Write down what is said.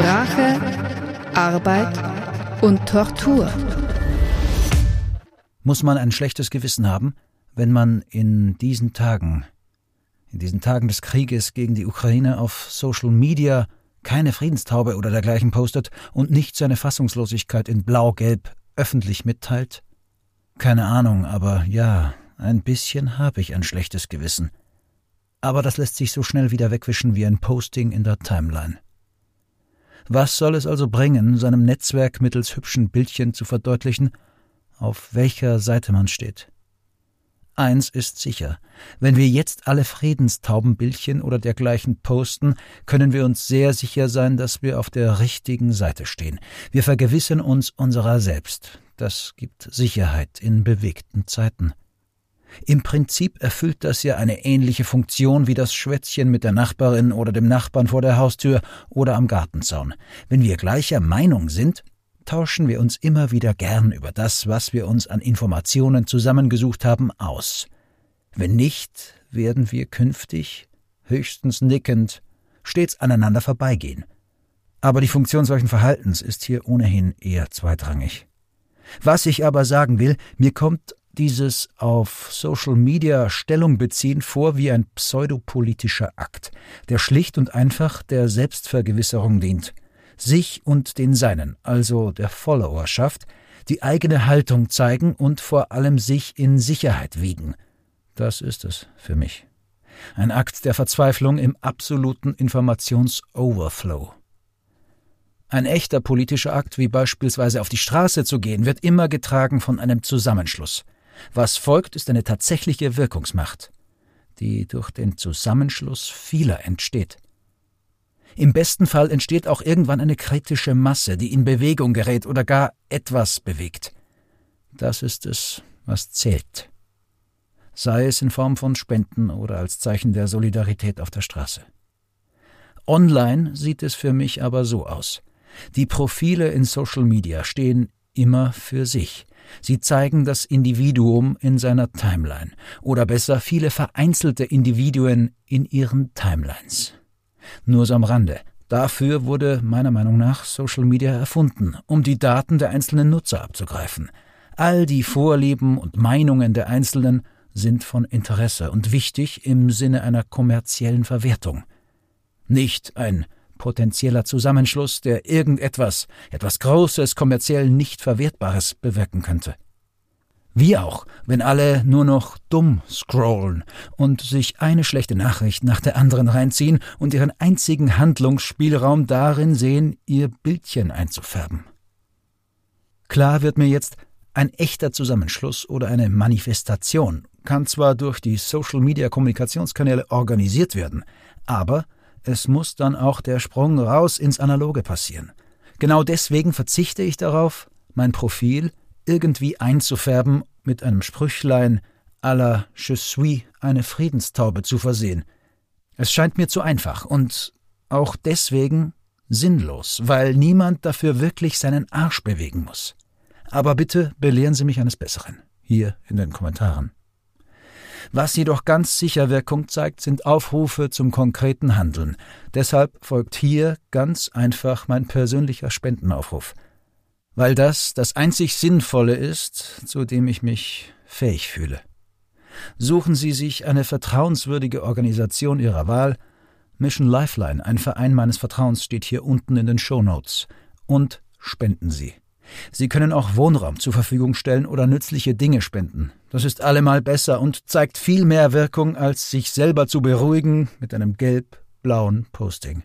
Sprache, Arbeit und Tortur. Muss man ein schlechtes Gewissen haben, wenn man in diesen Tagen, in diesen Tagen des Krieges gegen die Ukraine auf Social Media keine Friedenstaube oder dergleichen postet und nicht seine Fassungslosigkeit in Blau-Gelb öffentlich mitteilt? Keine Ahnung, aber ja, ein bisschen habe ich ein schlechtes Gewissen. Aber das lässt sich so schnell wieder wegwischen wie ein Posting in der Timeline. Was soll es also bringen, seinem Netzwerk mittels hübschen Bildchen zu verdeutlichen, auf welcher Seite man steht? Eins ist sicher, wenn wir jetzt alle Friedenstaubenbildchen oder dergleichen posten, können wir uns sehr sicher sein, dass wir auf der richtigen Seite stehen. Wir vergewissen uns unserer selbst. Das gibt Sicherheit in bewegten Zeiten. Im Prinzip erfüllt das ja eine ähnliche Funktion wie das Schwätzchen mit der Nachbarin oder dem Nachbarn vor der Haustür oder am Gartenzaun. Wenn wir gleicher Meinung sind, tauschen wir uns immer wieder gern über das, was wir uns an Informationen zusammengesucht haben, aus. Wenn nicht, werden wir künftig, höchstens nickend, stets aneinander vorbeigehen. Aber die Funktion solchen Verhaltens ist hier ohnehin eher zweitrangig. Was ich aber sagen will, mir kommt dieses auf Social Media Stellung beziehen vor wie ein pseudopolitischer Akt, der schlicht und einfach der Selbstvergewisserung dient, sich und den Seinen, also der Followerschaft, die eigene Haltung zeigen und vor allem sich in Sicherheit wiegen. Das ist es für mich. Ein Akt der Verzweiflung im absoluten Informationsoverflow. Ein echter politischer Akt, wie beispielsweise auf die Straße zu gehen, wird immer getragen von einem Zusammenschluss. Was folgt, ist eine tatsächliche Wirkungsmacht, die durch den Zusammenschluss vieler entsteht. Im besten Fall entsteht auch irgendwann eine kritische Masse, die in Bewegung gerät oder gar etwas bewegt. Das ist es, was zählt. Sei es in Form von Spenden oder als Zeichen der Solidarität auf der Straße. Online sieht es für mich aber so aus. Die Profile in Social Media stehen immer für sich. Sie zeigen das Individuum in seiner Timeline, oder besser viele vereinzelte Individuen in ihren Timelines. Nur so am Rande. Dafür wurde meiner Meinung nach Social Media erfunden, um die Daten der einzelnen Nutzer abzugreifen. All die Vorlieben und Meinungen der Einzelnen sind von Interesse und wichtig im Sinne einer kommerziellen Verwertung. Nicht ein potenzieller Zusammenschluss, der irgendetwas, etwas Großes, kommerziell nicht Verwertbares bewirken könnte. Wie auch, wenn alle nur noch dumm scrollen und sich eine schlechte Nachricht nach der anderen reinziehen und ihren einzigen Handlungsspielraum darin sehen, ihr Bildchen einzufärben. Klar wird mir jetzt, ein echter Zusammenschluss oder eine Manifestation kann zwar durch die Social-Media-Kommunikationskanäle organisiert werden, aber es muss dann auch der Sprung raus ins Analoge passieren. Genau deswegen verzichte ich darauf, mein Profil irgendwie einzufärben mit einem Sprüchlein à la Je suis eine Friedenstaube zu versehen. Es scheint mir zu einfach und auch deswegen sinnlos, weil niemand dafür wirklich seinen Arsch bewegen muss. Aber bitte belehren Sie mich eines Besseren. Hier in den Kommentaren. Was jedoch ganz sicher Wirkung zeigt, sind Aufrufe zum konkreten Handeln. Deshalb folgt hier ganz einfach mein persönlicher Spendenaufruf. Weil das das einzig Sinnvolle ist, zu dem ich mich fähig fühle. Suchen Sie sich eine vertrauenswürdige Organisation Ihrer Wahl. Mission Lifeline, ein Verein meines Vertrauens, steht hier unten in den Show Notes. Und spenden Sie. Sie können auch Wohnraum zur Verfügung stellen oder nützliche Dinge spenden. Das ist allemal besser und zeigt viel mehr Wirkung, als sich selber zu beruhigen mit einem gelb-blauen Posting.